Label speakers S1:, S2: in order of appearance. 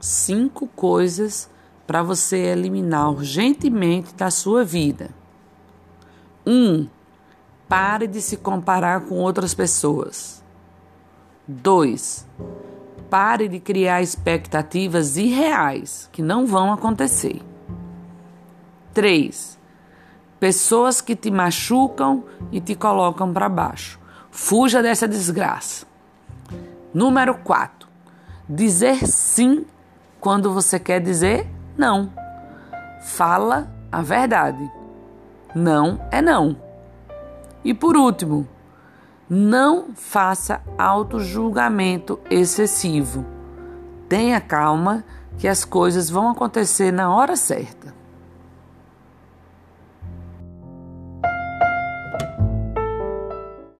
S1: cinco coisas para você eliminar urgentemente da sua vida. 1. Um, pare de se comparar com outras pessoas. 2. Pare de criar expectativas irreais que não vão acontecer. 3. Pessoas que te machucam e te colocam para baixo. Fuja dessa desgraça. Número 4. Dizer sim quando você quer dizer não. Fala a verdade. Não é não. E por último, não faça auto-julgamento excessivo. Tenha calma que as coisas vão acontecer na hora certa.